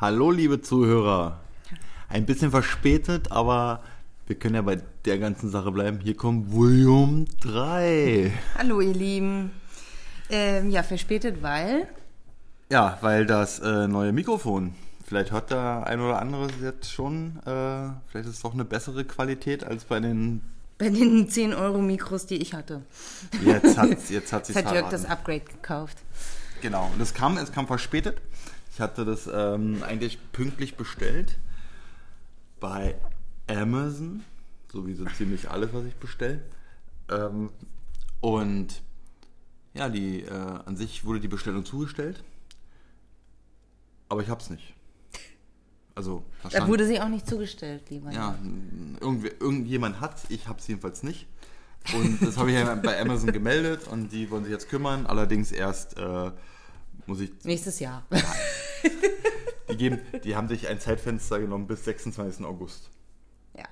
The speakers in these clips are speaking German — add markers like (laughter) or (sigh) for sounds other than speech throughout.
Hallo, liebe Zuhörer. Ein bisschen verspätet, aber wir können ja bei der ganzen Sache bleiben. Hier kommt Volume 3. Hallo, ihr Lieben. Ähm, ja, verspätet, weil. Ja, weil das äh, neue Mikrofon. Vielleicht hört der ein oder andere jetzt schon. Äh, vielleicht ist es doch eine bessere Qualität als bei den. Bei den 10 Euro Mikros, die ich hatte. Jetzt hat jetzt hat (laughs) Jetzt sich hat Jörg das Upgrade gekauft. Genau. Und es kam, es kam verspätet. Ich hatte das ähm, eigentlich pünktlich bestellt bei Amazon, so wie so ziemlich alles, was ich bestelle. Ähm, und ja, die äh, an sich wurde die Bestellung zugestellt, aber ich hab's nicht. Also da wurde sie auch nicht zugestellt, lieber. ja, irgendwie, irgendjemand hat's, ich hab's jedenfalls nicht. Und das habe ich ja bei Amazon gemeldet und die wollen sich jetzt kümmern. Allerdings erst äh, muss ich Nächstes Jahr. Die, geben, die haben sich ein Zeitfenster genommen bis 26. August. ja.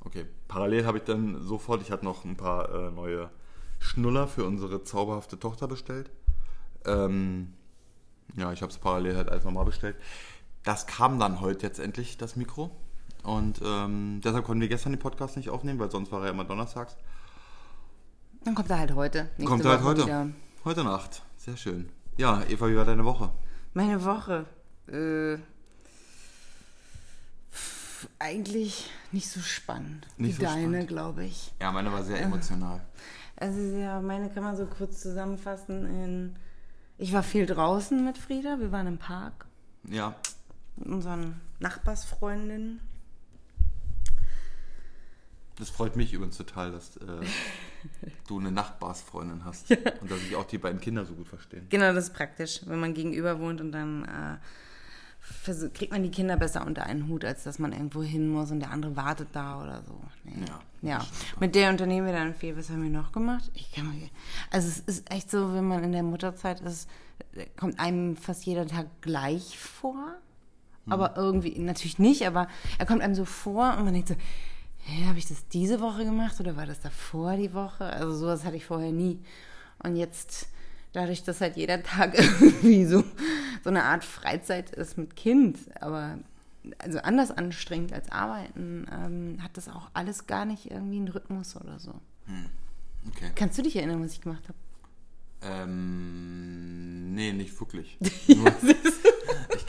Okay. Parallel habe ich dann sofort, ich hatte noch ein paar äh, neue Schnuller für unsere zauberhafte Tochter bestellt. Ähm, ja, ich habe es parallel halt alles nochmal bestellt. Das kam dann heute jetzt endlich, das Mikro. Und ähm, deshalb konnten wir gestern den Podcast nicht aufnehmen, weil sonst war er immer donnerstags. Dann kommt er halt heute. Kommt er halt heute. wieder. Heute Nacht. Sehr schön. Ja, Eva, wie war deine Woche? Meine Woche. Äh, pf, eigentlich nicht so spannend Nicht wie so deine, glaube ich. Ja, meine war sehr emotional. Also ja, meine kann man so kurz zusammenfassen in... Ich war viel draußen mit Frieda. Wir waren im Park Ja, mit unseren Nachbarsfreundinnen. Das freut mich übrigens total, dass äh, (laughs) du eine Nachbarsfreundin hast und dass ich auch die beiden Kinder so gut verstehen. Genau, das ist praktisch, wenn man gegenüber wohnt und dann äh, kriegt man die Kinder besser unter einen Hut, als dass man irgendwo hin muss und der andere wartet da oder so. Nee. Ja, ja. Mit der unternehmen wir dann viel. Was haben wir noch gemacht? Ich kann mal, also es ist echt so, wenn man in der Mutterzeit ist, kommt einem fast jeder Tag gleich vor. Hm. Aber irgendwie, natürlich nicht, aber er kommt einem so vor und man denkt so, hä, habe ich das diese Woche gemacht oder war das davor die Woche? Also sowas hatte ich vorher nie. Und jetzt, dadurch, dass halt jeder (laughs) Tag irgendwie so, so eine Art Freizeit ist mit Kind, aber also anders anstrengend als arbeiten, ähm, hat das auch alles gar nicht irgendwie einen Rhythmus oder so. Okay. Kannst du dich erinnern, was ich gemacht habe? Ähm, nee, nicht wirklich. (laughs) Nur, (laughs) ich,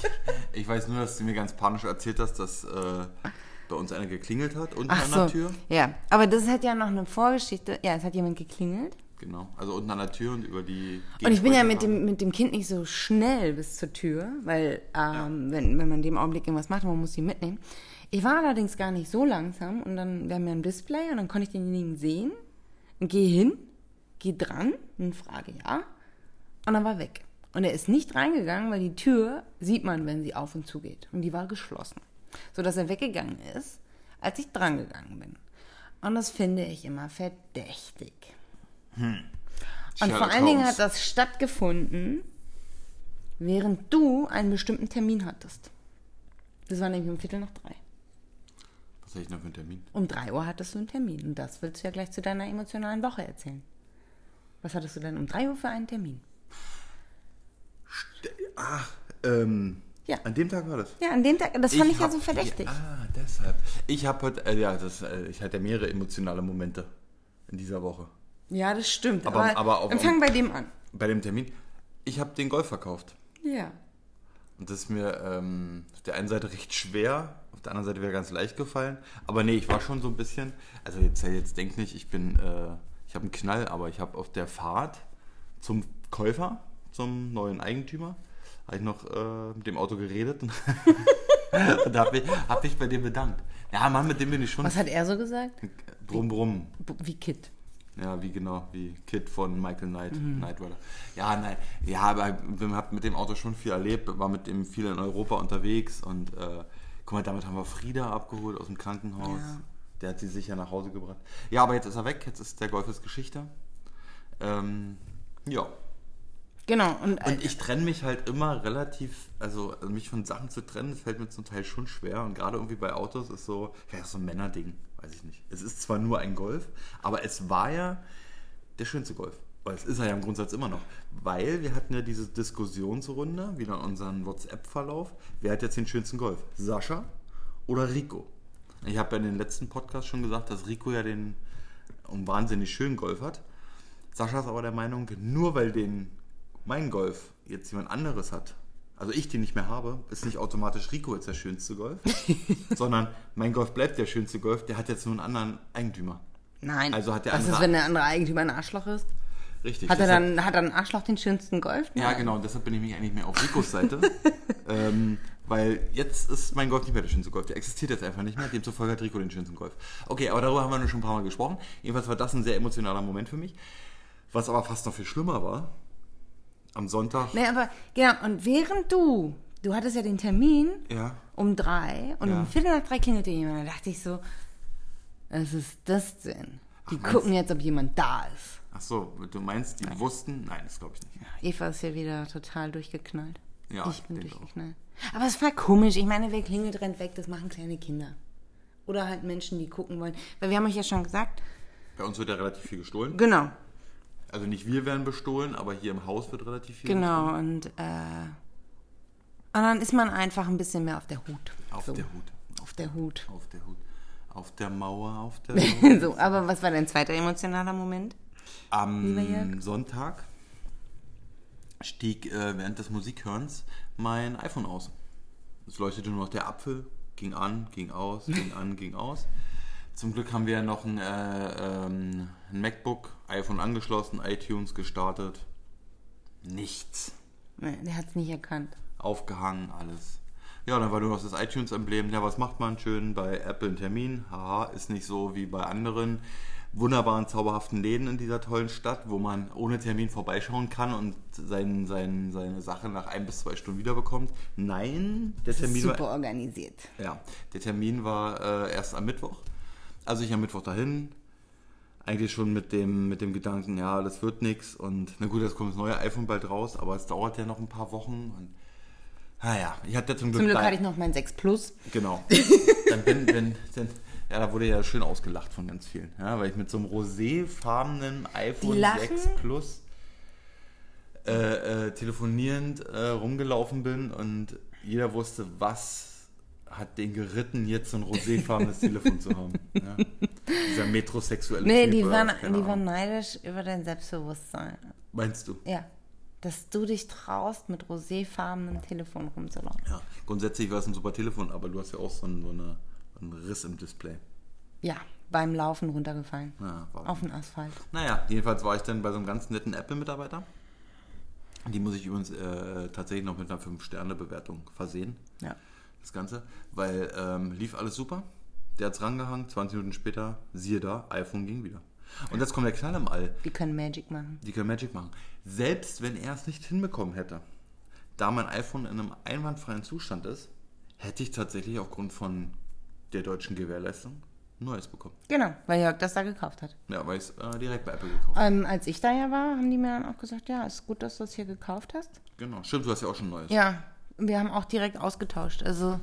ich weiß nur, dass du mir ganz panisch erzählt hast, dass äh, bei uns einer geklingelt hat unten Ach an so, der Tür. ja. Aber das hat ja noch eine Vorgeschichte. Ja, es hat jemand geklingelt. Genau, also unten an der Tür und über die. Und ich bin ja mit dem, mit dem Kind nicht so schnell bis zur Tür, weil ähm, wenn, wenn man in dem Augenblick irgendwas macht, man muss sie mitnehmen. Ich war allerdings gar nicht so langsam und dann, wir haben ja ein Display und dann konnte ich denjenigen sehen und gehe hin, gehe dran und frage ja und dann war weg. Und er ist nicht reingegangen, weil die Tür sieht man, wenn sie auf und zu geht. Und die war geschlossen. Sodass er weggegangen ist, als ich dran gegangen bin. Und das finde ich immer verdächtig. Und Sherlock vor allen Dingen hat das stattgefunden, während du einen bestimmten Termin hattest. Das war nämlich um Viertel nach drei. Was habe ich noch für einen Termin? Um drei Uhr hattest du einen Termin. Und das willst du ja gleich zu deiner emotionalen Woche erzählen. Was hattest du denn um drei Uhr für einen Termin? Ach, ähm. Ja. An dem Tag war das. Ja, an dem Tag, das fand ich, ja hab- so verdächtig. Ah, deshalb. Ich habe heute, äh, ja, das, äh, ich hatte mehrere emotionale Momente in dieser Woche. Ja, das stimmt. Aber- Aber, aber auf- fangen bei dem an. Bei dem Termin. Ich habe den Golf verkauft. Ja. Und das ist mir ähm, auf der einen Seite recht schwer, auf der anderen Seite wäre ganz leicht gefallen. Aber nee, ich war schon so ein bisschen. Also jetzt, jetzt denkt nicht, ich bin, äh, ich habe einen Knall, aber ich habe auf der Fahrt zum Käufer, zum neuen Eigentümer, habe ich noch äh, mit dem Auto geredet (laughs) und, und habe mich, hab mich bei dem bedankt. Ja, Mann, mit dem bin ich schon. Was hat er so gesagt? Brumm, brumm. Wie Kid. Ja, wie genau, wie Kid von Michael Knight, Knight Rider. Ja, nein, ja, aber wir haben mit dem Auto schon viel erlebt, war mit dem viel in Europa unterwegs und äh, guck mal, damit haben wir Frieda abgeholt aus dem Krankenhaus. Ja. Der hat sie sicher nach Hause gebracht. Ja, aber jetzt ist er weg, jetzt ist der Golf ist Geschichte. Ähm, ja. Genau. Und, Und ich trenne mich halt immer relativ, also mich von Sachen zu trennen, das fällt mir zum Teil schon schwer. Und gerade irgendwie bei Autos ist so, vielleicht so ein Männerding, weiß ich nicht. Es ist zwar nur ein Golf, aber es war ja der schönste Golf. Aber es ist er ja im Grundsatz immer noch. Weil wir hatten ja diese Diskussionsrunde, wieder in unserem WhatsApp-Verlauf. Wer hat jetzt den schönsten Golf? Sascha oder Rico? Ich habe ja in den letzten Podcast schon gesagt, dass Rico ja den einen wahnsinnig schönen Golf hat. Sascha ist aber der Meinung, nur weil den mein Golf jetzt jemand anderes hat, also ich den nicht mehr habe, ist nicht automatisch Rico jetzt der schönste Golf, (laughs) sondern mein Golf bleibt der schönste Golf, der hat jetzt nur einen anderen Eigentümer. Nein. Also hat der Was andere- ist, wenn der andere Eigentümer ein Arschloch ist? Richtig. Hat er deshalb- dann, hat dann Arschloch den schönsten Golf? Ja, genau, und deshalb bin ich mich eigentlich mehr auf Ricos (laughs) Seite. ähm, weil jetzt ist mein Golf nicht mehr der schönste Golf. Der existiert jetzt einfach nicht mehr. Demzufolge hat Rico den schönsten Golf. Okay, aber darüber haben wir nur schon ein paar Mal gesprochen. Jedenfalls war das ein sehr emotionaler Moment für mich. Was aber fast noch viel schlimmer war, am Sonntag. Nee, aber, genau, und während du, du hattest ja den Termin Ja, um drei und Ja. um Viertel nach drei klingelte jemand. Da dachte ich so, was ist das denn? Die Ach, gucken jetzt, ob jemand da ist. ach so, du meinst, die wussten? Nein, das glaube ich nicht. Eva ist ja wieder total durchgeknallt. Ja, ich bin denke auch. durchgeknallt. Aber es war komisch. Ich meine, wer klingelt, rennt weg. Das machen kleine Kinder. Oder halt Menschen, die gucken wollen. Weil wir haben euch ja schon gesagt, Bei uns wird ja relativ viel gestohlen. genau, Also nicht wir werden bestohlen, aber hier im Haus wird relativ viel genau. Und, äh, und dann ist man einfach ein bisschen mehr auf der Hut. Auf so. der Hut. Auf der Hut. Auf der Hut. Auf der Mauer, auf der (laughs) Mauer. so, aber was war dein zweiter emotionaler Moment? Am? Sonntag stieg äh, während des Musikhörens mein iPhone aus. Es leuchtete nur noch der Apfel, ging an, ging aus, ging an, (laughs) ging aus. Zum Glück haben wir noch ein, äh, ähm, ein MacBook, iPhone angeschlossen, iTunes gestartet. Nichts. Nee, der hat es nicht erkannt. Aufgehangen, alles. Ja, dann war nur noch das iTunes-Emblem. Ja, was macht man schön bei Apple einen Termin? Haha, ist nicht so wie bei anderen wunderbaren, zauberhaften Läden in dieser tollen Stadt, wo man ohne Termin vorbeischauen kann und sein, sein, seine Sache nach ein bis zwei Stunden wiederbekommt. Nein, der Termin war, Super organisiert. ja, der Termin war äh, erst am Mittwoch. Also ich am Mittwoch dahin. Eigentlich schon mit dem, mit dem Gedanken, ja, das wird nichts. Und na gut, jetzt kommt das neue iPhone bald raus, aber es dauert ja noch ein paar Wochen. Und, naja, ich hatte zum Glück, Zum Glück da- hatte ich noch mein 6 Plus. Genau. (laughs) Dann bin, bin, dann, ja, da wurde ja schön ausgelacht von ganz vielen. Ja, weil ich mit so einem roséfarbenen iPhone Die lachen? 6 Plus äh, äh, telefonierend äh, rumgelaufen bin und jeder wusste, was hat den geritten, jetzt so ein roséfarbenes (laughs) Telefon zu haben. Ja? Dieser metrosexuelle Nee, Typ die waren, die waren neidisch über dein Selbstbewusstsein. Meinst du? Ja. Dass du dich traust, mit roséfarbenem Telefon rumzulaufen. Ja, grundsätzlich war es ein super Telefon, aber du hast ja auch so einen, so eine, einen Riss im Display. Ja, beim Laufen runtergefallen. Ja, Auf den Asphalt. Naja, jedenfalls war ich dann bei so einem ganz netten Apple-Mitarbeiter. Die muss ich übrigens äh, tatsächlich noch mit einer 5-Sterne-Bewertung versehen, Ja. Das Ganze. Weil ähm, lief alles super. Der hat's rangehangen, 20 Minuten später, siehe da, iPhone ging wieder. Und jetzt kommt der Knall im All. Die können Magic machen. Die können Magic machen. Selbst wenn er es nicht hinbekommen hätte, da mein iPhone in einem einwandfreien Zustand ist, hätte ich tatsächlich aufgrund von der deutschen Gewährleistung ein neues bekommen. Genau, weil Jörg das da gekauft hat. Ja, weil ich es äh, direkt bei Apple gekauft habe. Ähm, als ich da ja war, haben die mir dann auch gesagt, ja, ist gut, dass du das hier gekauft hast. Genau. Stimmt, du hast ja auch schon ein neues. Ja, wir haben auch direkt ausgetauscht. Also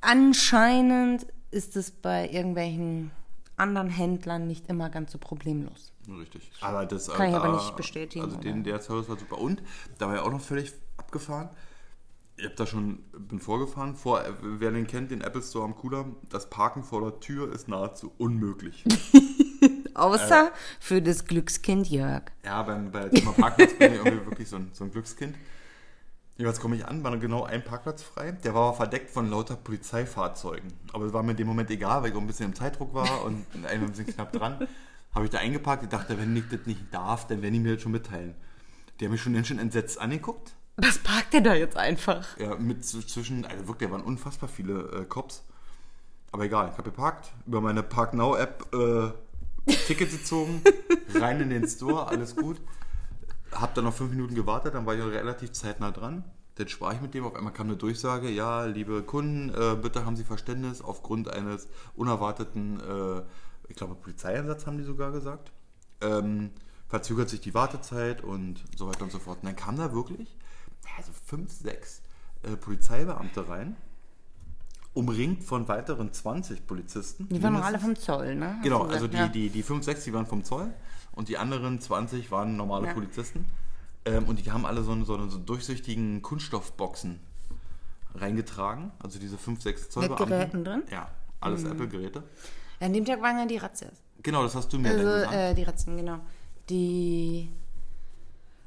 anscheinend ist es bei irgendwelchen anderen Händlern nicht immer ganz so problemlos. Richtig. Aber das Kann ich äh, aber nicht bestätigen, Also den, der Service war super. Und da war ja auch noch völlig abgefahren. Ich habe da schon, bin vorgefahren. Vor, wer den kennt, den Apple Store am Cooler, das Parken vor der Tür ist nahezu unmöglich. (laughs) Außer für das Glückskind Jörg. ja, beim, bei Thema Parkplatz bin ich irgendwie wirklich so ein, so ein Glückskind. Jeweils komme ich an, war genau ein Parkplatz frei. Der war verdeckt von lauter Polizeifahrzeugen. Aber es war mir in dem Moment egal, weil ich auch ein bisschen im Zeitdruck war (laughs) und ein bisschen knapp dran. Habe ich da eingeparkt. Ich dachte, wenn ich das nicht darf, dann werden die mir das schon mitteilen. Die haben mich schon ganz schön entsetzt angeguckt. Was parkt der da jetzt einfach? Ja, mit zwischen, also wirklich, da waren unfassbar viele äh, Cops. Aber egal, ich habe geparkt, über meine Park Now App äh, Ticket gezogen, (laughs) rein in den Store, alles gut. Hab dann noch fünf Minuten gewartet, dann war ich auch relativ zeitnah dran. Dann sprach ich mit dem, auf einmal kam eine Durchsage, ja, liebe Kunden, äh, bitte haben Sie Verständnis, aufgrund eines unerwarteten, äh, ich glaube, Polizeieinsatz haben die sogar gesagt, ähm, verzögert sich die Wartezeit und so weiter und so fort. Und dann kam da wirklich, ja, so fünf, sechs äh, Polizeibeamte rein umringt von weiteren 20 Polizisten. Die waren noch alle vom Zoll, ne? Genau, also die, die, die 5, 6, die waren vom Zoll und die anderen 20 waren normale Ja. Polizisten. Ähm, und die haben alle so, so, so durchsichtigen Kunststoffboxen reingetragen. Also diese 5, 6 Zoll. Mit Geräten drin? Mhm. Ja, alles Apple-Geräte. An dem Tag waren ja die Razzias. Genau, das hast du mir Also, dann gesagt. äh, die Razzien, genau. Die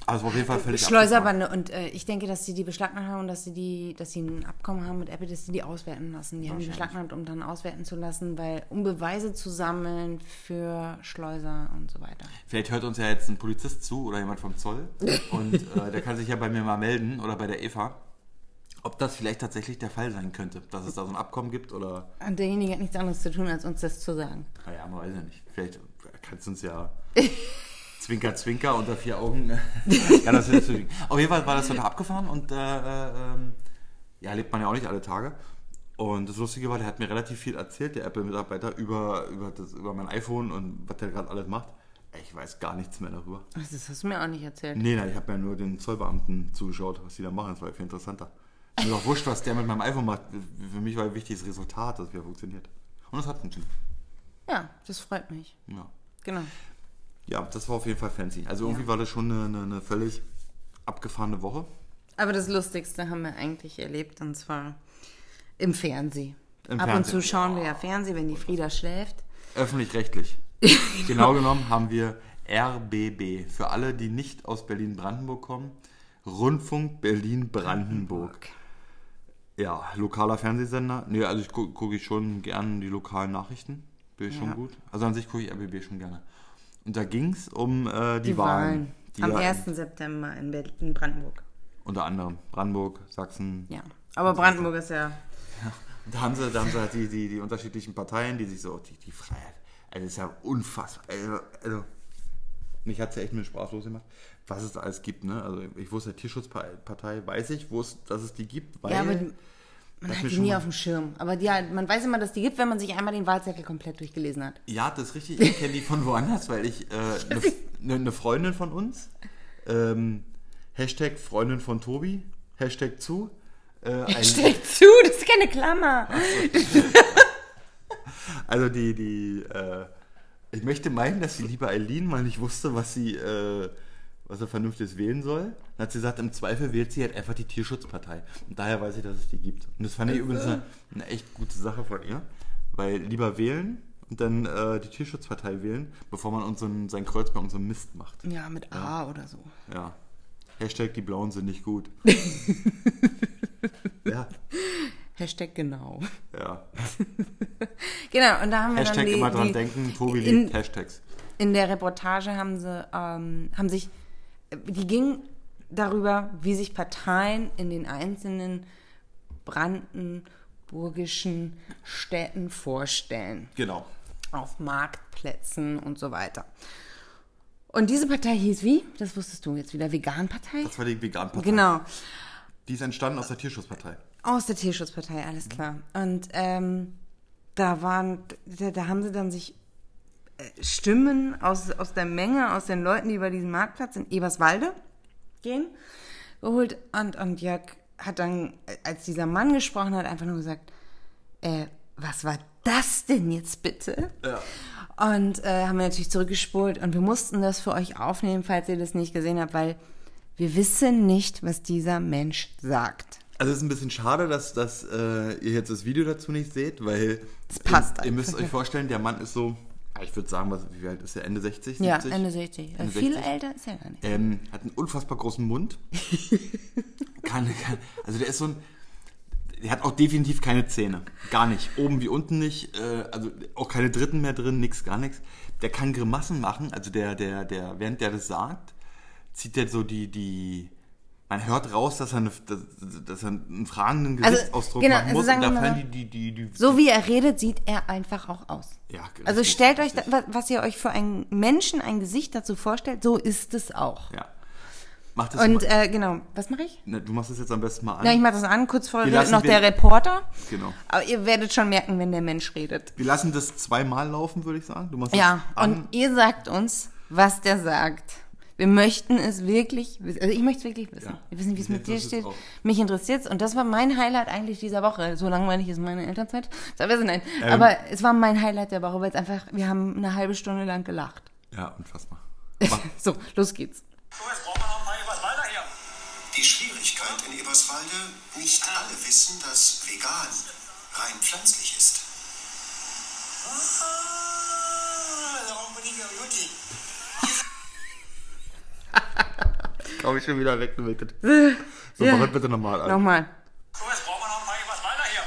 Aber es war auf jeden Fall völlig Schleuserbande. Und äh, ich denke, dass sie die beschlagnahmt haben und dass sie die, dass sie ein Abkommen haben mit Apple, dass sie die auswerten lassen. Die haben die beschlagnahmt, um dann auswerten zu lassen, weil um Beweise zu sammeln für Schleuser und so weiter. Vielleicht hört uns ja jetzt ein Polizist zu oder jemand vom Zoll (laughs) und äh, der kann sich ja bei mir mal melden oder bei der Eva, ob das vielleicht tatsächlich der Fall sein könnte, dass es da so ein Abkommen gibt oder, Und derjenige hat nichts anderes zu tun, als uns das zu sagen. naja, man weiß ja nicht. Vielleicht kannst du uns ja (laughs) Zwinker, Zwinker unter vier Augen. (laughs) kann das ja nicht Auf jeden Fall war das dann abgefahren und äh, äh, ähm, ja, lebt man ja auch nicht alle Tage. Und das Lustige war, der hat mir relativ viel erzählt, der Apple-Mitarbeiter, über, über, das, über mein iPhone und was der gerade alles macht. Ich weiß gar nichts mehr darüber. Das hast du mir auch nicht erzählt. Nee, nein, ich habe ja nur den Zollbeamten zugeschaut, was die da machen. Das war ja viel interessanter. Mir doch wurscht, was der mit meinem iPhone macht. Für mich war wichtig das Resultat, dass es wieder funktioniert. Und es hat funktioniert. Ja, das freut mich. Ja. Genau. Ja, das war auf jeden Fall fancy. Also irgendwie war das schon eine, eine, völlig abgefahrene Woche. Aber das Lustigste haben wir eigentlich erlebt und zwar im Fernsehen. Im Ab und Fernsehen. zu schauen wir ja Fernsehen, wenn die Frieda schläft. Öffentlich-rechtlich. (laughs) genau genommen haben wir RBB. Für alle, die nicht aus Berlin-Brandenburg kommen. Rundfunk Berlin-Brandenburg. Ja, lokaler Fernsehsender. Nee, also ich gucke guck ich schon gern die lokalen Nachrichten. Bin ich schon Ja. gut. Also an sich gucke ich RBB schon gerne. Und da ging es um äh, die, Die, Wahlen. Die Am ja 1. September in, Berlin, in Brandenburg. Unter anderem Brandenburg, Sachsen. Ja. Aber Brandenburg ist ja. Da haben sie, da haben sie halt die, die, die unterschiedlichen Parteien, die sich so, die, die Freiheit. Also das ist ja unfassbar. Also, also mich hat es ja echt mit sprachlos gemacht, was es da alles gibt. Ne? Also ich wusste, Tierschutzpartei weiß ich, wo es, dass es die gibt, weil ja, man hat die nie auf dem Schirm. Aber die, man weiß immer, dass die gibt, wenn man sich einmal den Wahlzettel komplett durchgelesen hat. Ja, das ist richtig. Ich kenne die von woanders, weil ich eine äh, (laughs) ne, ne Freundin von uns, ähm, Hashtag Freundin von Tobi, Hashtag zu, äh, Steck zu, das ist keine Klammer. (laughs) also die, die, äh, ich möchte meinen, dass die liebe Eileen mal nicht wusste, was sie, äh, was er vernünftiges wählen soll. Dann hat sie gesagt, im Zweifel wählt sie halt einfach die Tierschutzpartei. Und daher weiß ich, dass es die gibt. Und das fand ich übrigens eine, eine echt gute Sache von ihr, weil lieber wählen und dann äh, die Tierschutzpartei wählen, bevor man uns so ein, sein Kreuz bei unserem Mist macht. Ja, mit A oder so. Ja. Hashtag die Blauen sind nicht gut. (laughs) ja, Hashtag genau. ja. (laughs) Genau, und da haben wir Hashtag dann die, immer dran die, denken, Tobi in- liebt Hashtags. in der Reportage haben sie, ähm, haben sich, die ging darüber, wie sich Parteien in den einzelnen brandenburgischen Städten vorstellen. Genau. Auf Marktplätzen und so weiter. Und diese Partei hieß wie? Das wusstest du jetzt wieder. Vegan-Partei? Das war die Vegan-Partei. Genau. Die ist entstanden aus der Tierschutzpartei. Aus der Tierschutzpartei, alles klar. Und ähm, da waren, da, da haben sie dann sich Stimmen aus, aus der Menge, aus den Leuten, die über diesen Marktplatz in Eberswalde gehen, geholt. Und, und Jörg hat dann, als dieser Mann gesprochen hat, einfach nur gesagt, äh, was war das denn jetzt bitte? Ja. Und äh, haben wir natürlich zurückgespult und wir mussten das für euch aufnehmen, falls ihr das nicht gesehen habt, weil wir wissen nicht, was dieser Mensch sagt. Also es ist ein bisschen schade, dass, dass äh, ihr jetzt das Video dazu nicht seht, weil Es passt ihr, ihr müsst euch vorstellen, der Mann ist so, ich würde sagen, was, wie alt ist er? Ende 60, 70? Ja, Ende 60. Ende Viel 60? älter ist er gar nicht. Ähm, hat einen unfassbar großen Mund. (laughs) kann, kann, also der ist so ein, der hat auch definitiv keine Zähne. Gar nicht. Oben wie unten nicht. Äh, also auch keine dritten mehr drin, nix, gar nichts. Der kann Grimassen machen. Also der, der, der, während der das sagt, zieht der so die, die, man hört raus, dass er, eine, dass, dass er einen fragenden Also, Gesichtsausdruck genau, machen also muss. sagen und da die, die, die, So wie er redet, sieht er einfach auch aus. Ja, Also richtig, stellt euch, da, was ihr euch für einen Menschen, ein Gesicht dazu vorstellt, so ist es auch. Ja. Mach das Und mal. äh, genau, was mache ich? Ne, du machst das jetzt am besten mal an. Ja, ich mache das an, kurz vor Wir lassen noch der Reporter. Genau. Aber ihr werdet schon merken, wenn der Mensch redet. Wir lassen das zweimal laufen, würde ich sagen. Du machst Ja, an. und ihr sagt uns, was der sagt. Wir möchten es wirklich wissen. Also ich möchte es wirklich wissen. Ja. Weiß nicht, wie es mit dir steht. auch. Mich interessiert es. Und das war mein Highlight eigentlich dieser Woche. So langweilig ist meine Elternzeit. Wir nein. Ähm. Aber es war mein Highlight der Woche, weil es einfach, wir haben eine halbe Stunde lang gelacht. Ja, unfassbar. (laughs) So, los geht's. So, jetzt brauchen wir noch ein paar Eberswalder hier. Die Schwierigkeit in Eberswalde, nicht alle wissen, dass vegan rein pflanzlich ist. Ah, darum bin ich ja Jutti. (laughs) Komm ich schon wieder weg, du weg. So, Ja. mach das bitte nochmal. Alter. Nochmal. So, jetzt brauchen wir noch ein paar Eberswalder hier.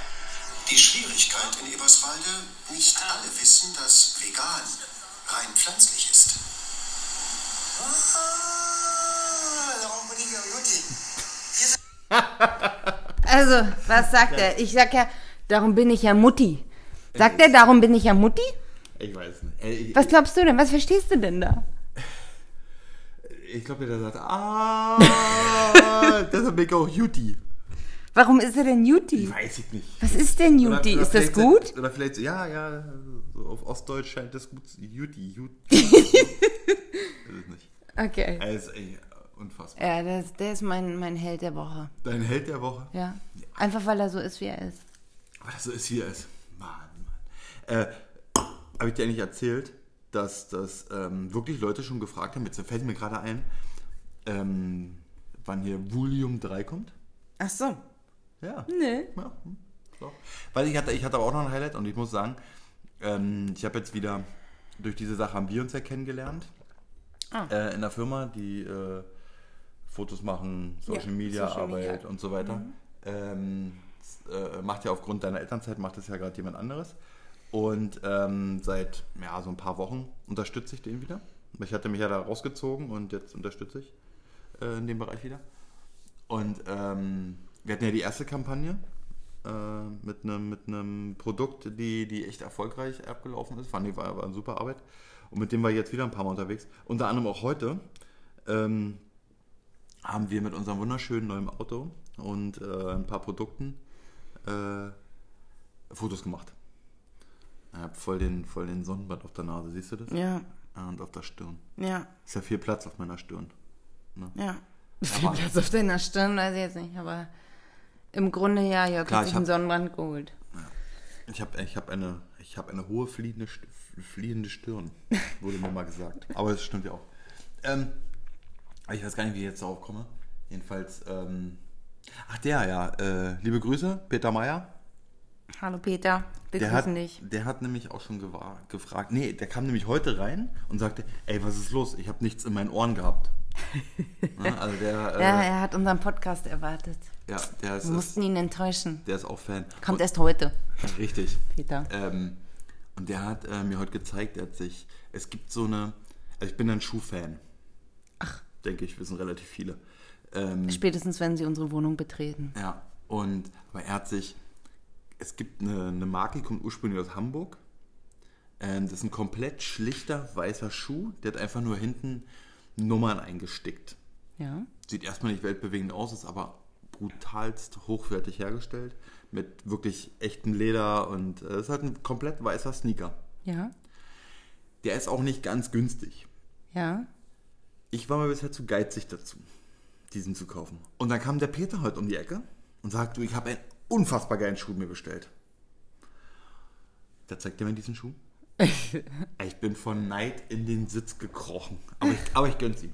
Die Schwierigkeit in Eberswalde, nicht alle wissen, dass vegan rein pflanzlich ist. Ah, darum bin ich ja Jutti. Also, was sagt er? Ich sag ja, darum bin ich ja Mutti. Sagt er, darum bin ich ja Mutti? Ich weiß nicht. Ey, ich Was glaubst du denn? Was verstehst du denn da? Ich glaube, der sagt, ah, (laughs) deshalb bin ich auch Juti. Warum ist er denn Juti? Weiß ich nicht. Was ist denn Juti? Ist das gut? Oder vielleicht, so, ja, ja, so auf Ostdeutsch scheint das gut. Juti, Juti. (laughs) Ich nicht. Okay. Also, ey, unfassbar. Ja, der ist, der ist mein, mein Held der Woche. Dein Held der Woche. Ja. Einfach weil er so ist, wie er ist. Aber das so ist, wie er ist. Mann, Mann. Äh, Habe ich dir eigentlich erzählt, dass das ähm, wirklich Leute schon gefragt haben, jetzt fällt mir gerade ein, ähm, wann hier Volume 3 kommt? Ach so. Ja. Nee. Ja, hm, so. Weil ich hatte, ich hatte aber auch noch ein Highlight und ich muss sagen, ähm, ich habe jetzt wieder, durch diese Sache haben wir uns ja kennengelernt. Ah. Äh, in der Firma, die äh, Fotos machen, Social Ja, Media Social Arbeit Media. Mhm. und so weiter. Ähm, s- äh, macht ja aufgrund deiner Elternzeit, macht das ja gerade jemand anderes. Und ähm, seit ja, so ein paar Wochen unterstütze ich den wieder. Ich hatte mich ja da rausgezogen und jetzt unterstütze ich äh, in dem Bereich wieder. Und ähm, wir hatten ja die erste Kampagne äh, mit einem mit Produkt, die, die echt erfolgreich abgelaufen ist. Fand ich, war, war eine super Arbeit. Und mit dem war ich jetzt wieder ein paar Mal unterwegs. Unter anderem auch heute ähm, haben wir mit unserem wunderschönen neuen Auto und äh, ein paar Produkten äh, Fotos gemacht. Ich hab voll den, voll den Sonnenbrand auf der Nase, siehst du das? Ja, Ja, und auf der Stirn. ja, Ist ja viel Platz auf meiner Stirn. ja. Viel Platz auf deiner Stirn, weiß ich jetzt nicht, aber im Grunde ja, Jörg Klar, hat sich ich einen Sonnenbrand geholt. Ich habe ich hab eine, ich hab eine hohe fliehende, fliehende Stirn, wurde mir mal gesagt. Aber das stimmt ja auch. Ähm, ich weiß gar nicht, wie ich jetzt darauf komme. Jedenfalls, ähm, ach der, ja, äh, liebe Grüße, Peter Meyer. Hallo Peter, wir Der hat, grüßen dich. der hat nämlich auch schon gefragt, nee, der kam nämlich heute rein und sagte, ey, was ist los? Ich habe nichts in meinen Ohren gehabt. ja, (laughs) also der, äh, Ja, er hat unseren Podcast erwartet. ja, der ist, Wir mussten ihn enttäuschen. der ist auch Fan. Kommt Und- erst heute, Richtig. Peter. Ähm, und der hat äh, mir heute gezeigt, er hat sich, es gibt so eine, also ich bin ein Schuhfan. Ach. Denke ich, wissen relativ viele. Ähm, Spätestens, wenn sie unsere Wohnung betreten. ja, und, aber er hat sich, es gibt eine, eine Marke, die kommt ursprünglich aus Hamburg. Ähm, das ist ein komplett schlichter weißer Schuh, der hat einfach nur hinten Nummern eingestickt. Ja. Sieht erstmal nicht weltbewegend aus, ist aber brutalst hochwertig hergestellt. Mit wirklich echtem Leder und es ist halt ein komplett weißer Sneaker. Ja. Der ist auch nicht ganz günstig. Ja. Ich war mir bisher zu geizig dazu, diesen zu kaufen. Und dann kam der Peter heute um die Ecke und sagt, du, ich habe einen unfassbar geilen Schuh mir bestellt. Da zeigt er mir diesen Schuh. (laughs) ich bin von Neid in den Sitz gekrochen. Aber ich, aber ich gönn's ihm.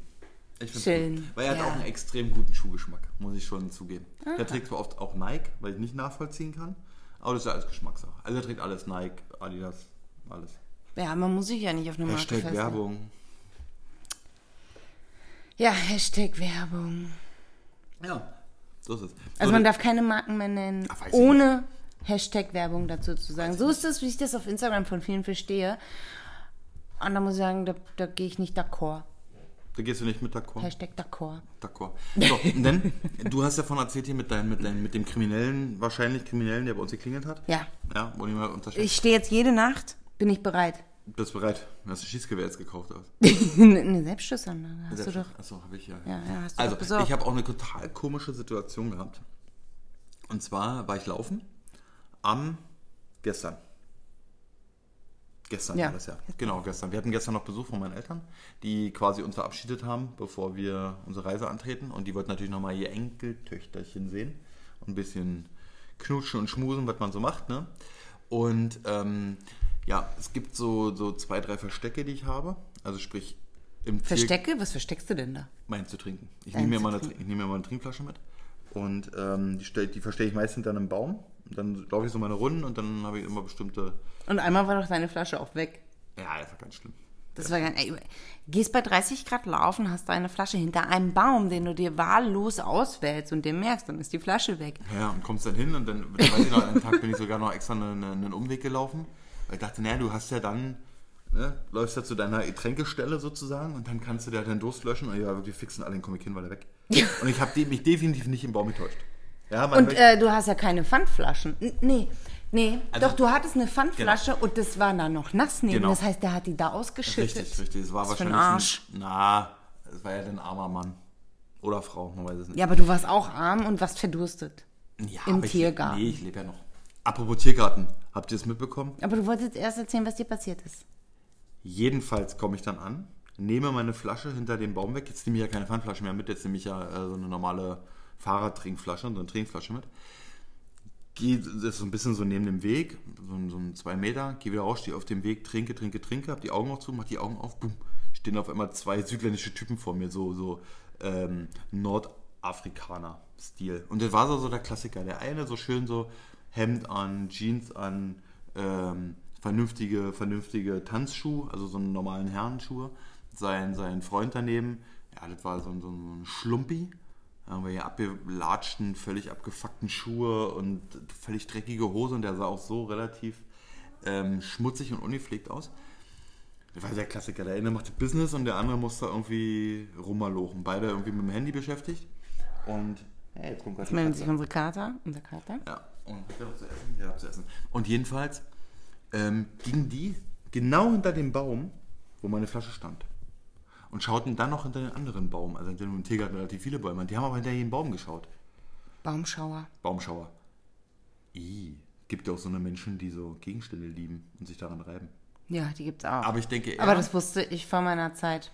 Ich find's Schön, Gut. Weil er hat ja. auch einen extrem guten Schuhgeschmack, muss ich schon zugeben. Der trägt zwar oft auch Nike, weil ich nicht nachvollziehen kann, aber das ist ja alles Geschmackssache. Also er trägt alles Nike, Adidas, alles. Ja, man muss sich ja nicht auf eine Marke Hashtag. Werbung. Ja, Hashtag Werbung. Ja, so ist es. Also So, man darf keine Marken mehr nennen, Ach, ich ohne Hashtag Werbung dazu zu sagen. So ist das, wie ich das auf Instagram von vielen verstehe. Und da muss ich sagen, da, da gehe ich nicht d'accord. Da gehst du nicht mit d'accord. Hashtag d'accord. D'accord. So, denn du hast ja von erzählt hier mit, deinem, mit, deinem, mit dem Kriminellen, wahrscheinlich Kriminellen, der bei uns geklingelt hat. Ja. Ja, wo jemand unterschätzt. Ich stehe jetzt jede Nacht, bin ich bereit. Bist bereit? Du hast ein Schießgewehr jetzt gekauft. (laughs) Eine Selbstschussanlage hast du doch. Achso, habe ich ja. Ja, ja, also, ich habe auch eine total komische Situation gehabt. Und zwar war ich laufen am gestern. Gestern Ja. war das ja. Genau, gestern. Wir hatten gestern noch Besuch von meinen Eltern, die quasi uns verabschiedet haben, bevor wir unsere Reise antreten. Und die wollten natürlich nochmal ihr Enkeltöchterchen sehen und ein bisschen knutschen und schmusen, was man so macht. Ne? Und ähm, ja, es gibt so, so zwei, drei Verstecke, die ich habe. Also sprich, im Verstecke? Was versteckst du denn da? meinen zu trinken. Ich nehme mir, mal eine, trinken. ich nehme mir mal eine Trinkflasche mit. Und ähm, die, stell, die verstehe ich meistens hinter einem Baum. Und dann laufe ich so meine Runden und dann habe ich immer bestimmte. Und einmal war doch deine Flasche auch weg. Ja, das war ganz schlimm. Das war ganz, ey, gehst bei 30 Grad laufen, hast deine Flasche hinter einem Baum, den du dir wahllos auswählst und dir merkst, dann ist die Flasche weg. Ja, und kommst dann hin und dann, dann weiß ich noch, einen Tag bin ich sogar noch extra einen, einen Umweg gelaufen. Weil ich dachte, naja, du hast ja dann, ne, läufst ja zu deiner Getränkestelle sozusagen und dann kannst du dir deinen Durst löschen und ja, wirklich fixen, alle komm ich hin, weil er weg. Und ich habe mich definitiv nicht im Baum getäuscht. Ja, Und äh, du hast ja keine Pfandflaschen. N nee, nee. Also- doch, du hattest eine Pfandflasche und das war da noch nass neben. Genau. Das heißt, der hat die da ausgeschüttet. Richtig, richtig. Es war Was für ein wahrscheinlich Arsch. Ein, na, es war ja ein armer Mann. Oder Frau, man weiß es nicht. Ja, aber du warst auch arm und warst verdurstet. Ja, Im aber ich- Tiergarten. Nee, ich lebe ja noch. Apropos Tiergarten, habt ihr es mitbekommen? Aber du wolltest erst erzählen, was dir passiert ist. Jedenfalls komme ich dann an, nehme meine Flasche hinter dem Baum weg. Jetzt nehme ich ja keine Pfandflasche mehr mit, jetzt nehme ich ja äh, so eine normale Fahrradtrinkflasche, so eine Trinkflasche mit. Gehe das ist so ein bisschen so neben dem Weg, so, ein- so zwei Meter, gehe wieder raus, stehe auf dem Weg, trinke, trinke, trinke, hab die Augen noch zu, mach die Augen auf, boom, stehen auf einmal zwei südländische Typen vor mir, so, so ähm, Nordafrikaner-Stil. Und das war so, so der Klassiker. Der eine so schön so Hemd an, Jeans an, ähm, vernünftige, vernünftige Tanzschuhe, also so einen normalen Herrenschuhe. Sein, sein Freund daneben, ja, das war so, ein- so ein Schlumpi. Irgendwelche abgelatschten, völlig abgefuckten Schuhe und völlig dreckige Hose und der sah auch so relativ ähm, schmutzig und ungepflegt aus. Das war der Klassiker. Der eine machte Business und der andere musste irgendwie rummalochen. Beide irgendwie mit dem Handy beschäftigt. Und hey, jetzt kommt meldet Katze. sich unsere Kater, unser Kater. Ja, und habt ihr noch zu essen? Ja, zu essen. Und jedenfalls ähm, gingen die genau hinter dem Baum, wo meine Flasche stand. Und schauten dann noch hinter den anderen Baum. Also hinter dem Tiergarten relativ viele Bäume. Die haben aber hinter jeden Baum geschaut. Baumschauer. Baumschauer. I. Gibt ja auch so eine Menschen, die so Gegenstände lieben und sich daran reiben. Ja, die gibt's auch. Aber ich denke eher Aber das wusste ich vor meiner Zeit.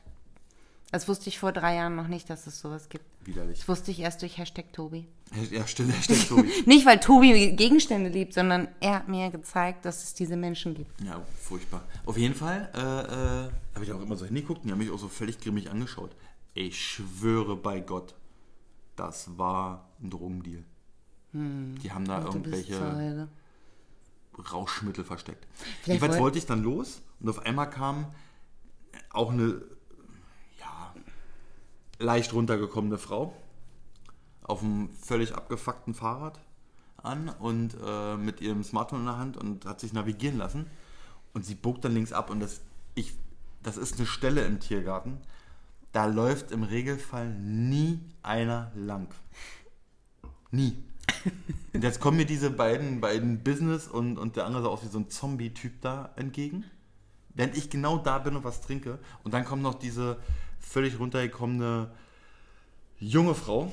Das wusste ich vor drei Jahren noch nicht, dass es sowas gibt. widerlich. Das wusste ich erst durch Hashtag Tobi. Ja, stimmt, Hashtag (laughs) Tobi. Nicht, weil Tobi Gegenstände liebt, sondern er hat mir gezeigt, dass es diese Menschen gibt. Ja, furchtbar. Auf jeden Fall äh, äh, habe ich auch immer so hingeguckt und die haben mich auch so völlig grimmig angeschaut. Ich schwöre bei Gott, das war ein Drogendeal. Die haben da bist irgendwelche. Rauschmittel versteckt. Vielleicht Jedenfalls woll- wollte ich dann los und auf einmal kam auch eine leicht runtergekommene Frau auf einem völlig abgefuckten Fahrrad an und äh, mit ihrem Smartphone in der Hand und hat sich navigieren lassen. Und sie bog dann links ab und das, ich, das ist eine Stelle im Tiergarten, da läuft im Regelfall nie einer lang. Nie. Und jetzt kommen mir diese beiden, beiden Business und, und der andere sah aus wie so ein Zombie-Typ da entgegen. Während ich genau da bin und was trinke. Und dann kommt noch diese völlig runtergekommene junge Frau.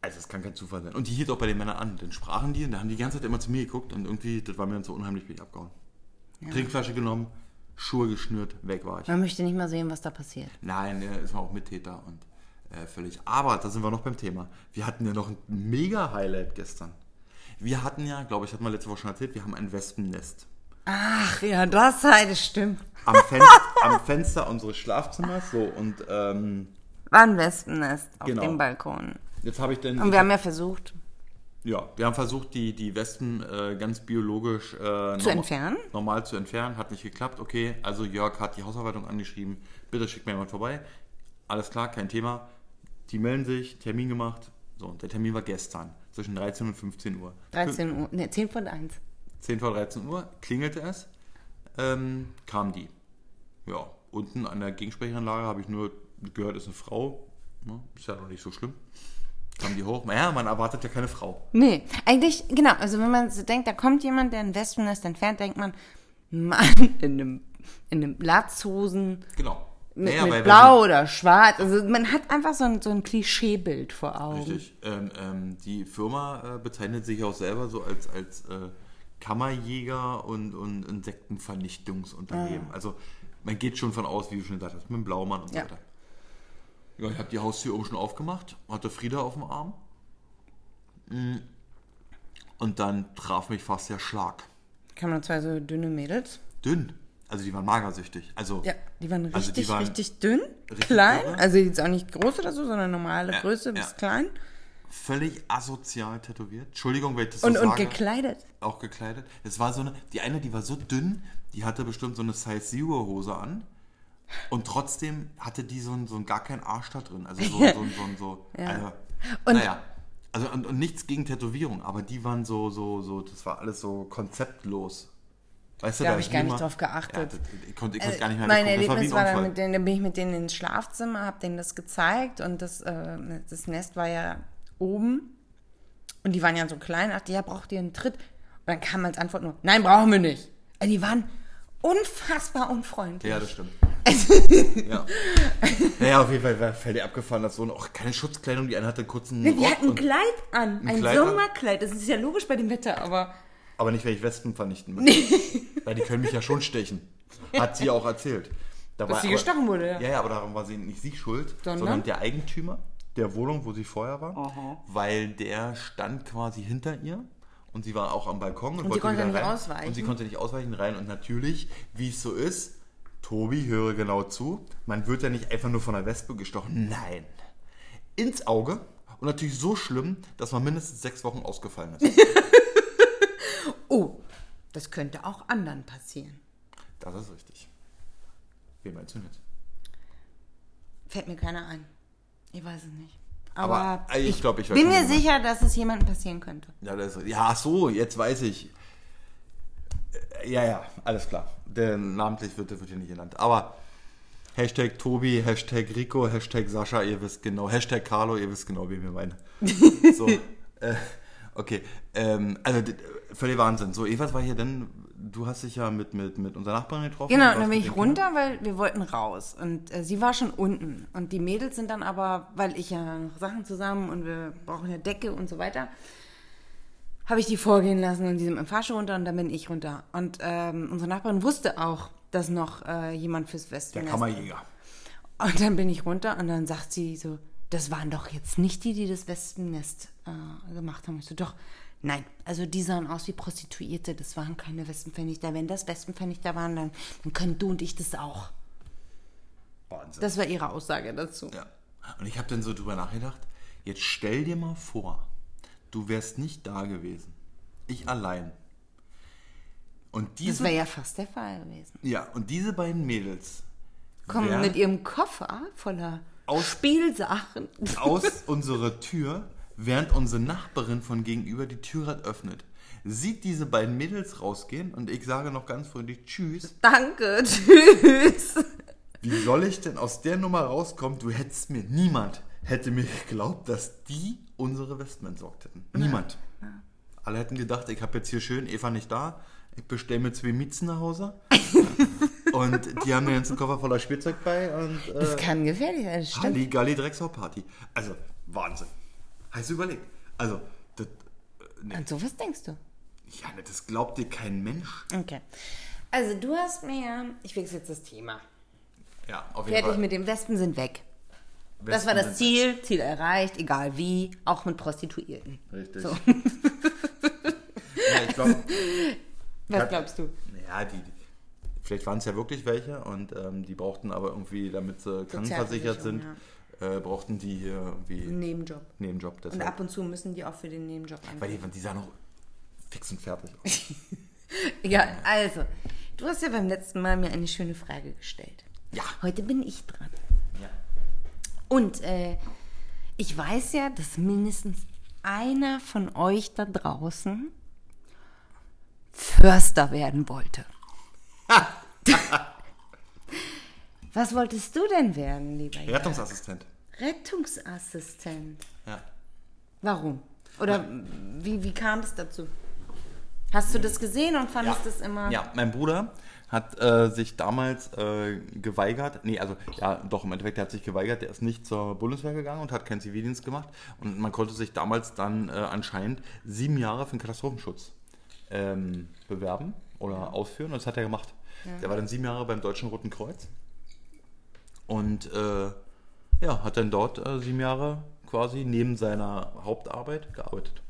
Also das kann kein Zufall sein. Und die hielt auch bei den Männern an. Dann sprachen die und dann haben die die ganze Zeit immer zu mir geguckt und irgendwie, das war mir dann so unheimlich, bin ich abgehauen. Trinkflasche genommen, Schuhe geschnürt, weg war ich. Man möchte nicht mal sehen, was da passiert. Nein, er ist auch Mittäter und äh, völlig. Aber da sind wir noch beim Thema. Wir hatten ja noch ein mega Highlight gestern. Wir hatten ja, glaube ich, hat man letzte Woche schon erzählt, wir haben ein Wespennest. Ach ja, das sei, das stimmt. Am, Fen (laughs) am Fenster unseres Schlafzimmers. So, und ähm, War ein Wespennest auf Genau. dem Balkon. jetzt habe ich dann. Und wir haben ja versucht, Ja, wir haben versucht, die, die Wespen äh, ganz biologisch äh, norma- entfernen? Normal zu entfernen. Hat nicht geklappt. Okay, also Jörg hat die Hausarbeitung angeschrieben. Bitte schickt mir jemand vorbei. Alles klar, kein Thema. Die melden sich, Termin gemacht. So, der Termin war gestern, zwischen 13 und 15 Uhr. 13 Uhr, ne, 10 von 1. 10 vor 13 Uhr klingelte es, ähm, kam die. Ja, unten an der Gegensprechanlage habe ich nur gehört, ist eine Frau. Ne, Ist ja noch nicht so schlimm. Kam die hoch. Naja, man erwartet ja keine Frau. Nee, eigentlich, genau, also wenn man so denkt, da kommt jemand, der ein Wespennest entfernt, denkt man, Mann, (laughs) in einem, in einem Latzhosen, Genau. mit, Naja, mit blau oder schwarz. Also man hat einfach so ein, so ein Klischeebild vor Augen. Richtig. Ähm, ähm, die Firma äh, bezeichnet sich auch selber so als, als äh, Kammerjäger und, und Insektenvernichtungsunternehmen. Ah. Also man geht schon von aus, wie du schon gesagt hast, mit dem Blaumann und so Ja. weiter. Ja, ich habe die Haustür oben schon aufgemacht, hatte Frieda auf dem Arm. Mm. Und dann traf mich fast der Schlag. Kamen noch zwei so dünne Mädels. Dünn. Also die waren magersüchtig. Also Ja, die waren richtig, Also die waren richtig dünn, richtig klein. irre. Also jetzt auch nicht groß oder so, sondern normale Ja, Größe bis ja. klein. Völlig asozial tätowiert. Entschuldigung, wenn ich das so Und, und sage. gekleidet. auch gekleidet. Es war so eine, die eine, die war so dünn, die hatte bestimmt so eine Size Zero Hose an. Und trotzdem hatte die so, ein, so ein gar keinen Arsch da drin. Also so, (laughs) so, so, so Ja. also, Und- naja. Also und, und nichts gegen Tätowierung, aber die waren so, so, so, das war alles so konzeptlos. Weißt du, Da da hab ich gar nicht drauf geachtet. Ja, das, ich konnte, ich konnte gar nicht mehr mein weggucken. Das Erlebnis war, ein dann mit denen, dann bin ich mit denen ins Schlafzimmer, hab denen das gezeigt und das, äh, das Nest war ja oben und die waren ja so klein, dachte, ja, braucht ihr einen Tritt? Und dann kam als Antwort nur, nein, brauchen wir nicht. Also die waren unfassbar unfreundlich. Ja, das stimmt. (laughs) ja. Naja, auf jeden Fall war völlig abgefahren, dass so ein, auch keine Schutzkleidung, die eine hatte kurzen Die Rock hatten ein und, Kleid an, ein, Kleid an? Sommerkleid. Das ist ja logisch bei dem Wetter, aber Aber nicht, weil ich Wespen vernichten möchte. Weil die können mich ja schon stechen. Hat sie auch erzählt. Da Dass sie aber- gestochen wurde, ja. Ja, ja, aber darum war sie nicht sie schuld, Sondern? sondern, der Eigentümer der Wohnung, wo sie vorher war. Weil der stand quasi hinter ihr und sie war auch am Balkon und, sie wollte konnte wieder nicht rein. ausweichen. Und sie konnte nicht ausweichen rein. Und natürlich, wie es so ist, Tobi, höre genau zu, man wird ja nicht einfach nur von einer Wespe gestochen. Nein. Ins Auge. Und natürlich so schlimm, dass man mindestens sechs Wochen ausgefallen ist. (laughs) oh, das könnte auch anderen passieren. Das ist richtig. Wen meinst du jetzt? Fällt mir keiner ein. Ich weiß es nicht. Aber, Aber, äh, ich glaub, ich bin mir sicher, dass es jemandem passieren könnte. Ja, das, ja, so, jetzt weiß ich. Äh, Ja, ja, alles klar. Der namentlich wird, der wird hier nicht genannt. Aber Hashtag Tobi, Hashtag Rico, Hashtag Sascha, ihr wisst genau. Hashtag Carlo, ihr wisst genau, wen wir meinen. (laughs) So, äh, okay. Ähm, also, völlig Wahnsinn. So, Eva, was war hier denn? Du hast dich ja mit, mit, mit unserer Nachbarin getroffen. Genau, dann bin ich Kindern. runter, weil wir wollten raus. Und äh, sie war schon unten. Und die Mädels sind dann aber, weil ich ja noch Sachen zusammen und wir brauchen ja Decke und so weiter, habe ich die vorgehen lassen und die sind im Fahrstuhl runter und dann bin ich runter. Und ähm, unsere Nachbarin wusste auch, dass noch äh, jemand fürs Der Westennest Kammerjäger. Und dann bin ich runter und dann sagt sie so, das waren doch jetzt nicht die, die das Wespennest äh, gemacht haben. Ich so, doch, nein, also die sahen aus wie Prostituierte, das waren keine Wespenvernichter. Wenn das Wespenvernichter waren, dann, dann können du und ich das auch. Wahnsinn. Das war ihre Aussage dazu. Ja. Und ich habe dann so drüber nachgedacht, jetzt stell dir mal vor, du wärst nicht da gewesen. Ich allein. Und Das diese, wäre ja fast der Fall gewesen. ja, und diese beiden Mädels Kommen mit ihrem Koffer voller Aus- Spielsachen. aus (laughs) unserer Tür, während unsere Nachbarin von gegenüber die Türrad öffnet. Sieht diese beiden Mädels rausgehen und ich sage noch ganz freundlich Tschüss. Danke, (laughs) tschüss. Wie soll ich denn aus der Nummer rauskommen? Du hättest mir, niemand hätte mir geglaubt, dass die unsere Wespen entsorgt hätten. Niemand. Alle hätten gedacht, ich habe jetzt hier schön Eva nicht da. Ich bestelle mir zwei Miezen nach Hause. (laughs) und die haben mir jetzt einen Koffer voller Spielzeug bei und Das äh, kann gefährlich sein, das. Halligalli Drecksau-Party. Also, Wahnsinn. Hast du überlegt? Also, das, An sowas denkst du? ja, ne, das glaubt dir kein Mensch. Okay. Also du hast mir, ich wechsle jetzt das Thema. Ja, auf jeden Fertig Fall. mit dem Wespen sind weg. Das Wespen war das Ziel, Ziel erreicht, egal wie, auch mit Prostituierten. Richtig. So. (laughs) Ja, ich glaube, Was Ja. glaubst du? Ja, die, vielleicht waren es ja wirklich welche und ähm, die brauchten aber irgendwie, damit sie krankenversichert sind, äh, brauchten die hier irgendwie Nebenjob. Nebenjob. Und ab und zu müssen die auch für den Nebenjob Weil angeben. die, die sahen noch fix und fertig aus. (laughs) Egal, also, du hast ja beim letzten Mal mir eine schöne Frage gestellt. Ja. Heute bin ich dran. ja. Und äh, ich weiß ja, dass mindestens einer von euch da draußen Förster werden wollte. (laughs) Was wolltest du denn werden, lieber (laughs) Jörg? Rettungsassistent. Rettungsassistent. Ja. Warum? Oder wie, wie kam es dazu? Hast du das gesehen und fandest das immer... Ja, mein Bruder hat äh, sich damals äh, geweigert, nee, also ja, doch, im Endeffekt, der hat sich geweigert, der ist nicht zur Bundeswehr gegangen und hat keinen Zivildienst gemacht und man konnte sich damals dann äh, anscheinend sieben Jahre für den Katastrophenschutz ähm, bewerben oder ausführen und das hat er gemacht. Der war dann sieben Jahre beim Deutschen Roten Kreuz und äh, ja, hat dann dort äh, sieben Jahre quasi neben seiner Hauptarbeit gearbeitet.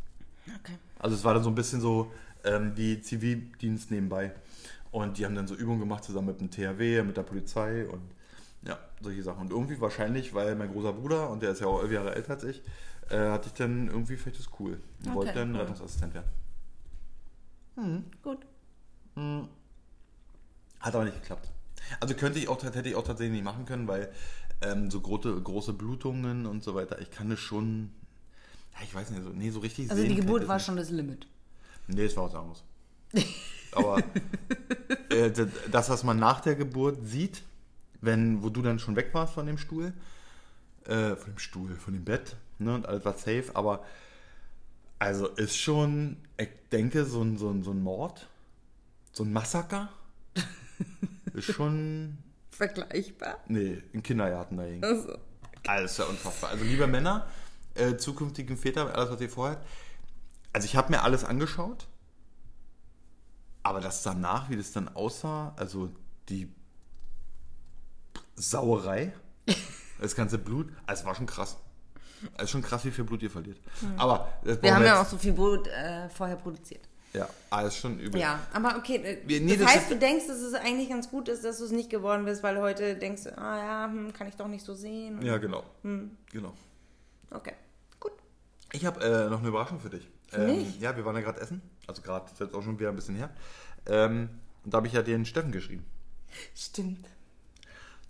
Okay. Also es war dann so ein bisschen so ähm, wie Zivildienst nebenbei. Und die haben dann so Übungen gemacht zusammen mit dem THW, mit der Polizei und ja, solche Sachen. Und irgendwie wahrscheinlich, weil mein großer Bruder, und der ist ja auch elf Jahre älter als ich, äh, hatte ich dann irgendwie vielleicht das cool. Und Okay, wollte dann cool. Rettungsassistent werden. Gut. Hat aber nicht geklappt. Also könnte ich auch, hätte ich auch tatsächlich nicht machen können, weil ähm, so große, große Blutungen und so weiter, ich kann das schon, ja, ich weiß nicht, so, nee, so richtig Also die Geburt war nicht. schon das Limit. Nee, es war was anderes. (laughs) Aber äh, das, was man nach der Geburt sieht, wenn, wo du dann schon weg warst von dem Stuhl, äh, von dem Stuhl, von dem Bett, ne, und alles war safe, aber also ist schon, ich denke, so ein, so ein, so ein Mord, so ein Massaker, (laughs) ist schon, Vergleichbar? nee, in Kindergarten dahin. Also. Alles ja unfassbar. Also liebe Männer, äh, zukünftigen Väter, alles was ihr vorhabt. Also ich habe mir alles angeschaut, aber das danach, wie das dann aussah, also die Sauerei, (laughs) das ganze Blut, also es war schon krass. Es ist schon krass, wie viel Blut ihr verliert. Aber das Hm. Wir haben ja auch jetzt- so viel Blut äh, vorher produziert. Ja, alles schon übel. Ja, aber okay. äh, Wir- nee, das, das heißt, du denkst, dass es eigentlich ganz gut ist, dass du es nicht geworden bist, weil heute denkst du, ah ja, hm, kann ich doch nicht so sehen. Ja, genau. Hm. Genau. Okay, gut. Ich habe äh, noch eine Überraschung für dich. Für ähm, mich? Ja, wir waren ja gerade essen. Also gerade, ist jetzt auch schon wieder ein bisschen her. Ähm, und da habe ich ja den Steffen geschrieben. Stimmt.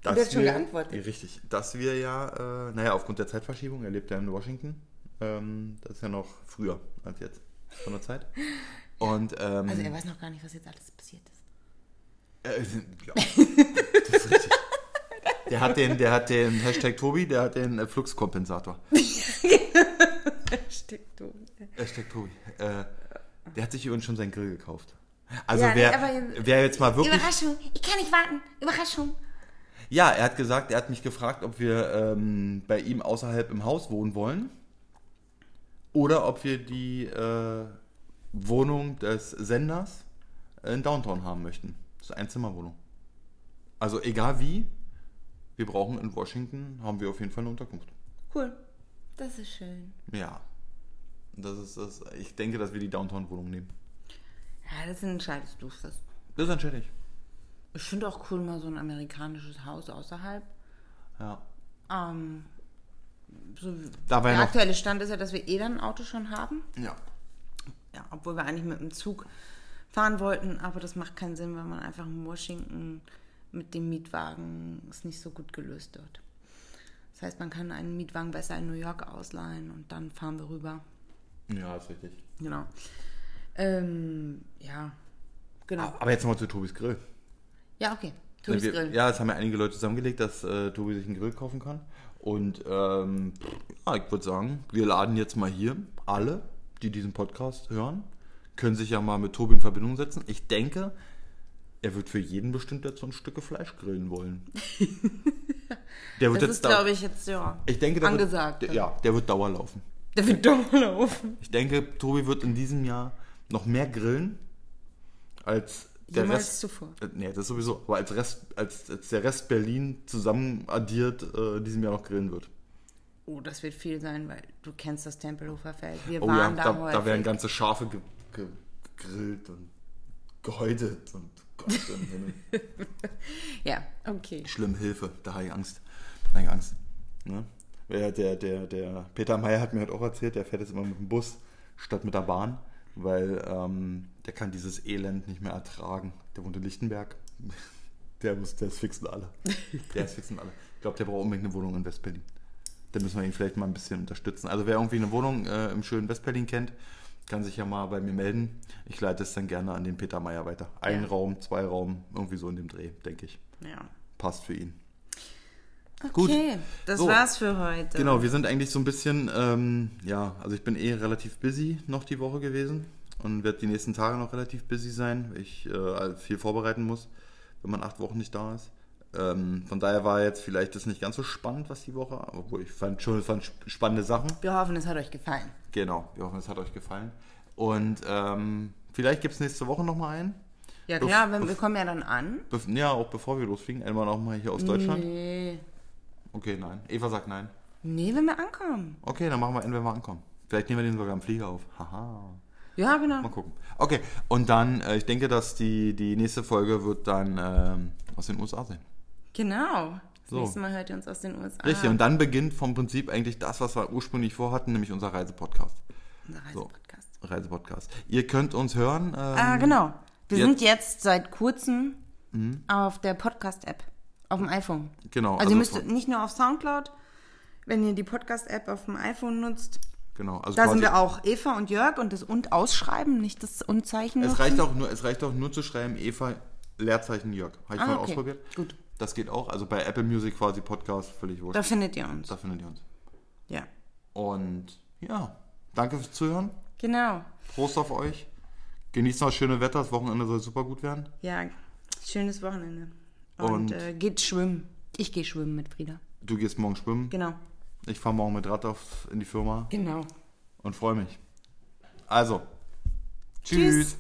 Dass hat schon wir, geantwortet. Ja, Richtig. Dass wir ja, äh, naja, aufgrund der Zeitverschiebung, er lebt ja in Washington. Ähm, das ist ja noch früher als jetzt von der Zeit. (laughs) Und, ähm, Also er weiß noch gar nicht, was jetzt alles passiert ist. äh, ja, das ist richtig. Der hat den, der hat den Hashtag Tobi, der hat den äh, Fluxkompensator. (laughs) Stimmt, du. Hashtag Tobi. Äh, der hat sich übrigens schon seinen Grill gekauft. Also Ja, wer, jetzt- wer jetzt mal wirklich... Überraschung, ich kann nicht warten. Überraschung. Ja, er hat gesagt, er hat mich gefragt, ob wir ähm, bei ihm außerhalb im Haus wohnen wollen. Oder ob wir die äh, Wohnung des Senders in Downtown haben möchten. Das ist eine Einzimmerwohnung. Also egal wie, wir brauchen in Washington, haben wir auf jeden Fall eine Unterkunft. Cool. Das ist schön. Ja. Das ist das. Ich denke, dass wir die Downtown-Wohnung nehmen. Ja, das entscheidest du fest. Das entscheide ich. Ich finde auch cool, mal so ein amerikanisches Haus außerhalb. Ja. Ähm, so, der aktuelle Stand ist ja, dass wir eh dann ein Auto schon haben. Ja. Obwohl wir eigentlich mit dem Zug fahren wollten, aber das macht keinen Sinn, weil man einfach in Washington mit dem Mietwagen es nicht so gut gelöst wird. Das heißt, man kann einen Mietwagen besser in New York ausleihen und dann fahren wir rüber. Ja, ist richtig. Genau. Ähm, ja, genau. Aber jetzt nochmal zu Tobis Grill. Ja, okay. Tobis wir, Grill. Ja, es haben ja einige Leute zusammengelegt, dass äh, Tobi sich einen Grill kaufen kann. Und ähm, ja, ich würde sagen, wir laden jetzt mal hier alle, die diesen Podcast hören, können sich ja mal mit Tobi in Verbindung setzen. Ich denke, er wird für jeden bestimmt jetzt so ein Stücke Fleisch grillen wollen. (laughs) Der wird Das jetzt ist, glaube ich, jetzt ja ich denke, der angesagt. Wird, der, ja, der wird Dauer laufen. Der wird laufen. Ich denke, Tobi wird in diesem Jahr noch mehr grillen als der Jemals Rest. zuvor. Äh, Nee, das sowieso. Aber als, Rest, als, als der Rest Berlin zusammen addiert äh, diesem Jahr noch grillen wird. Oh, das wird viel sein, weil du kennst das Tempelhofer Feld. Wir Oh ja, waren da, da, da, häufig. werden ganze Schafe ge, ge, gegrillt und gehäutet und Gott im Himmel. (laughs) Ja, okay. Schlimm, Hilfe, da habe ich Angst. Da habe ich Angst. Ne? Der, der, der, der Peter Meyer hat mir heute auch erzählt, der fährt jetzt immer mit dem Bus statt mit der Bahn, weil ähm, der kann dieses Elend nicht mehr ertragen. Der wohnt in Lichtenberg. (laughs) Der muss, der ist fixen alle. Der ist fixen alle. Ich glaube, der braucht unbedingt eine Wohnung in Westberlin. Da müssen wir ihn vielleicht mal ein bisschen unterstützen. Also wer irgendwie eine Wohnung äh, im schönen Westberlin kennt, kann sich ja mal bei mir melden. Ich leite es dann gerne an den Peter Meyer weiter. Ein Ja. Raum, zwei Raum, irgendwie so in dem Dreh, denke ich. Ja. Passt für ihn. Okay, das So. war's für heute. Genau, wir sind eigentlich so ein bisschen, ähm, ja, also ich bin eh relativ busy noch die Woche gewesen und werde die nächsten Tage noch relativ busy sein, weil ich äh, viel vorbereiten muss, wenn man acht Wochen nicht da ist. Ähm, von daher war jetzt vielleicht das nicht ganz so spannend, was die Woche, obwohl ich fand schon sp- spannende Sachen. Wir hoffen, es hat euch gefallen. Genau, wir hoffen, es hat euch gefallen. Und ähm, Vielleicht gibt es nächste Woche nochmal einen. Ja klar, wenn, wir kommen ja dann an. Bef ja, auch bevor wir losfliegen. Einmal nochmal hier aus Deutschland. Nee. Okay, nein. Eva sagt nein. Nee, wenn wir ankommen. Okay, dann machen wir einen, wenn wir ankommen. Vielleicht nehmen wir den sogar am Flieger auf. Haha. Ja, genau. Mal gucken. Okay, und dann, äh, ich denke, dass die, die nächste Folge wird dann ähm, aus den USA sein. Genau. Das So. nächste Mal hört ihr uns aus den USA. Richtig, und dann beginnt vom Prinzip eigentlich das, was wir ursprünglich vorhatten, nämlich unser Reisepodcast. Unser Reisepodcast. Reisepodcast. Ihr könnt uns hören. Ähm, Ah, genau. Wir jetzt- sind jetzt seit kurzem auf der Podcast-App auf dem iPhone. Genau, Also, ihr also müsst von- nicht nur auf Soundcloud, wenn ihr die Podcast-App auf dem iPhone nutzt. Genau, also Da sind wir auch. Eva und Jörg und das und ausschreiben, nicht das und Zeichen. Es reicht, auch nur, es reicht auch nur zu schreiben, Eva, Leerzeichen Jörg. Habe ich Ah, mal okay. ausprobiert. Gut. Das geht auch. Also bei Apple Music quasi Podcast, völlig wurscht. Da findet ihr uns. Da findet ihr uns. Ja. Und ja, danke fürs Zuhören. Genau. Prost auf euch. Genießt noch das schöne Wetter. Das Wochenende soll super gut werden. Ja, schönes Wochenende. Und, Und- äh, geht schwimmen. Ich gehe schwimmen mit Frieda. Du gehst morgen schwimmen. Genau. Ich fahre morgen mit Rad auf, in die Firma Genau. und freue mich. Also, Tschüss. tschüss.